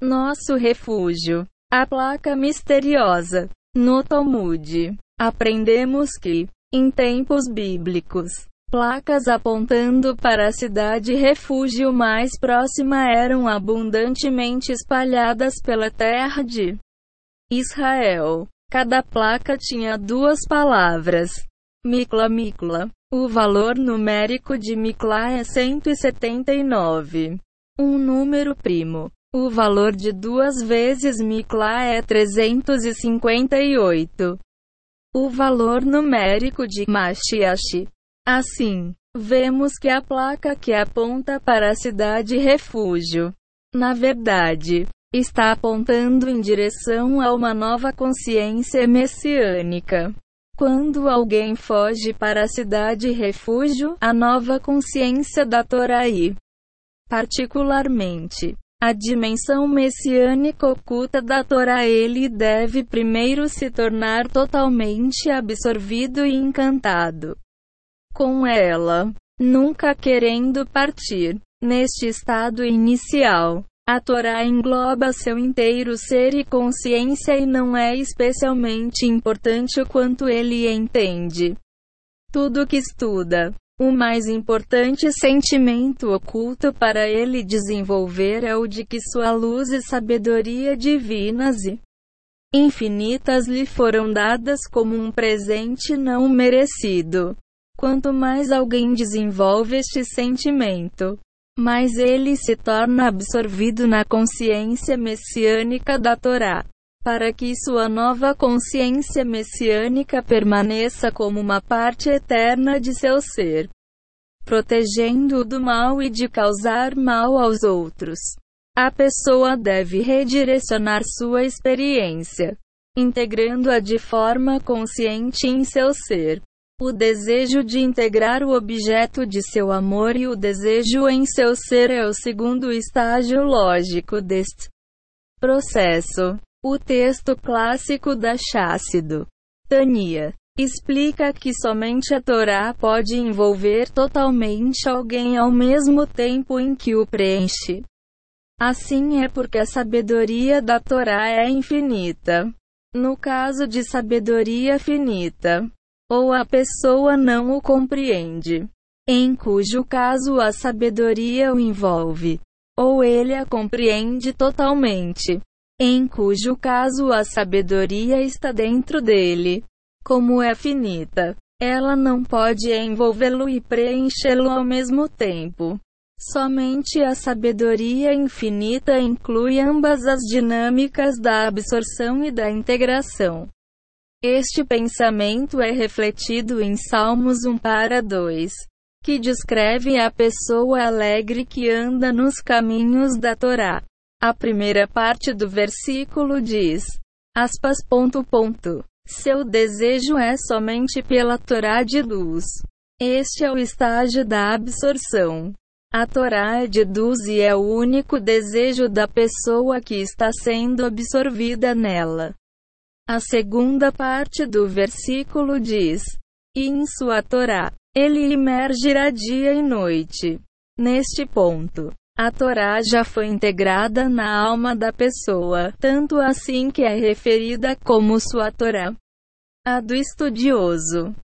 nosso refúgio. A placa misteriosa. No Talmud, aprendemos que, em tempos bíblicos, placas apontando para a cidade refúgio mais próxima eram abundantemente espalhadas pela terra de Israel. Cada placa tinha duas palavras. Mikla Mikla. O valor numérico de Mikla é 179. Um número primo. O valor de duas vezes Mikla é 358. O valor numérico de Mashiach. Assim, vemos que a placa que aponta para a cidade refúgio, na verdade, está apontando em direção a uma nova consciência messiânica. Quando alguém foge para a cidade refúgio, a nova consciência da Toraí, particularmente a dimensão messiânica oculta da Torá, ele deve primeiro se tornar totalmente absorvido e encantado com ela, nunca querendo partir. Neste estado inicial, a Torá engloba seu inteiro ser e consciência e não é especialmente importante o quanto ele entende. Tudo que estuda, o mais importante sentimento oculto para ele desenvolver é o de que sua luz e sabedoria divinas e infinitas lhe foram dadas como um presente não merecido. Quanto mais alguém desenvolve este sentimento, mais ele se torna absorvido na consciência messiânica da Torá para que sua nova consciência messiânica permaneça como uma parte eterna de seu ser, protegendo-o do mal e de causar mal aos outros. A pessoa deve redirecionar sua experiência, integrando-a de forma consciente em seu ser. O desejo de integrar o objeto de seu amor e o desejo em seu ser é o segundo estágio lógico deste processo. O texto clássico da Chácido, Tania, explica que somente a Torá pode envolver totalmente alguém ao mesmo tempo em que o preenche. Assim é porque a sabedoria da Torá é infinita. No caso de sabedoria finita, ou a pessoa não o compreende, em cujo caso a sabedoria o envolve, ou ele a compreende totalmente em cujo caso a sabedoria está dentro dele. Como é finita, ela não pode envolvê-lo e preenchê-lo ao mesmo tempo. Somente a sabedoria infinita inclui ambas as dinâmicas da absorção e da integração. Este pensamento é refletido em Salmos 1 para 2, que descreve a pessoa alegre que anda nos caminhos da Torá. A primeira parte do versículo diz: aspas, ponto, ponto. Seu desejo é somente pela Torá de luz. Este é o estágio da absorção. A Torá é de luz e é o único desejo da pessoa que está sendo absorvida nela. A segunda parte do versículo diz: E em sua Torá, ele imergirá dia e noite. Neste ponto, a Torá já foi integrada na alma da pessoa, tanto assim que é referida como sua Torá. A do estudioso.